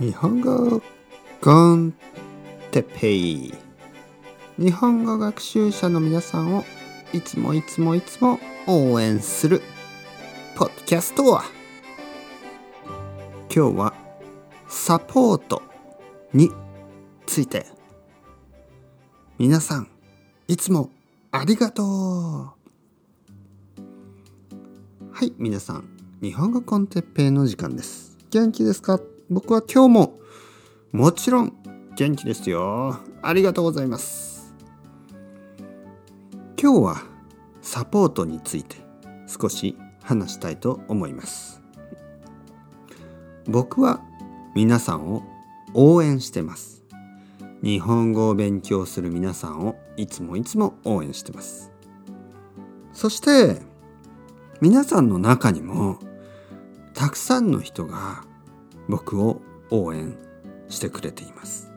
日本語コンテペイ。日本語学習者の皆さんをいつもいつもいつも応援するポッドキャストは今日はサポートについて。皆さんいつもありがとう。はい皆さん日本語コンテッペイの時間です。元気ですか？僕は今日ももちろん元気ですよ。ありがとうございます。今日はサポートについて少し話したいと思います。僕は皆さんを応援してます。日本語を勉強する皆さんをいつもいつも応援してます。そして皆さんの中にもたくさんの人が僕を応援してくれています。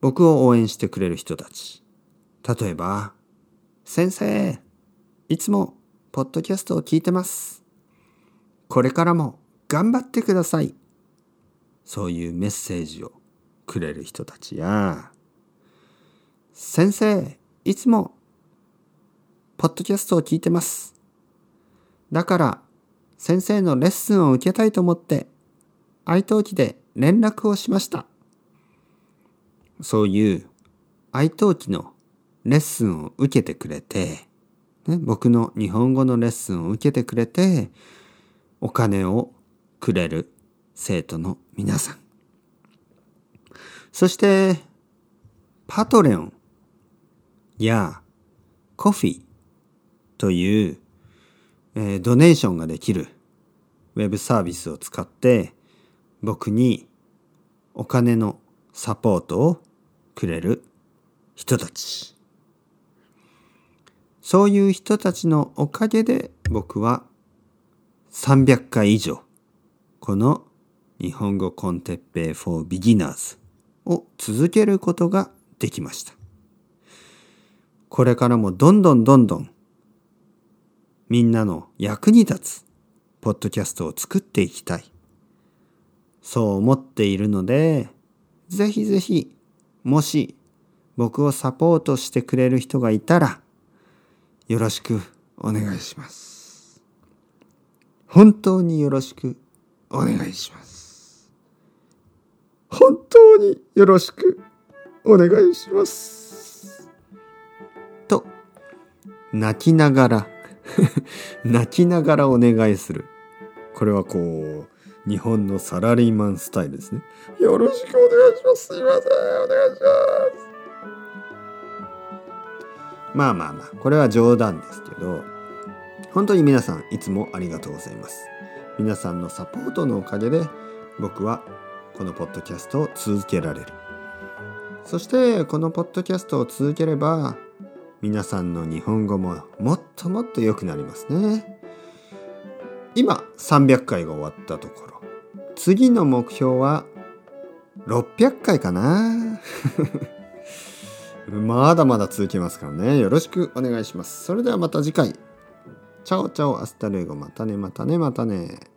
僕を応援してくれる人たち。例えば「先生いつもポッドキャストを聞いてます。これからも頑張ってください」そういうメッセージをくれる人たちや「先生いつもポッドキャストを聞いてます。だから先生のレッスンを受けたいと思って愛登記で連絡をしました。そういう愛登記のレッスンを受けてくれて、ね、僕の日本語のレッスンを受けてくれてお金をくれる生徒の皆さん。そしてパトレオンやコフィというえー、ドネーションができるウェブサービスを使って僕にお金のサポートをくれる人たちそういう人たちのおかげで僕は300回以上この日本語コンテッペイ for beginners を続けることができました。これからもどんどんどんどんみんなの役に立つポッドキャストを作っていきたい。そう思っているので、ぜひぜひ、もし僕をサポートしてくれる人がいたら、よろしくお願いします。本当によろしくお願いします。本当によろしくお願いします。と、泣きながら 泣きながらお願いする。これはこう、日本のサラリーマンスタイルですね。よろしくお願いします。すいません。お願いします。まあまあまあ、これは冗談ですけど、本当に皆さんいつもありがとうございます。皆さんのサポートのおかげで僕はこのポッドキャストを続けられる。そしてこのポッドキャストを続ければ皆さんの日本語ももっともっと良くなりますね。今300回が終わったところ。次の目標は600回かな。まだまだ続きますからね。よろしくお願いします。それではまた次回。チャオチャオ hasta luego。またねまたねまたね。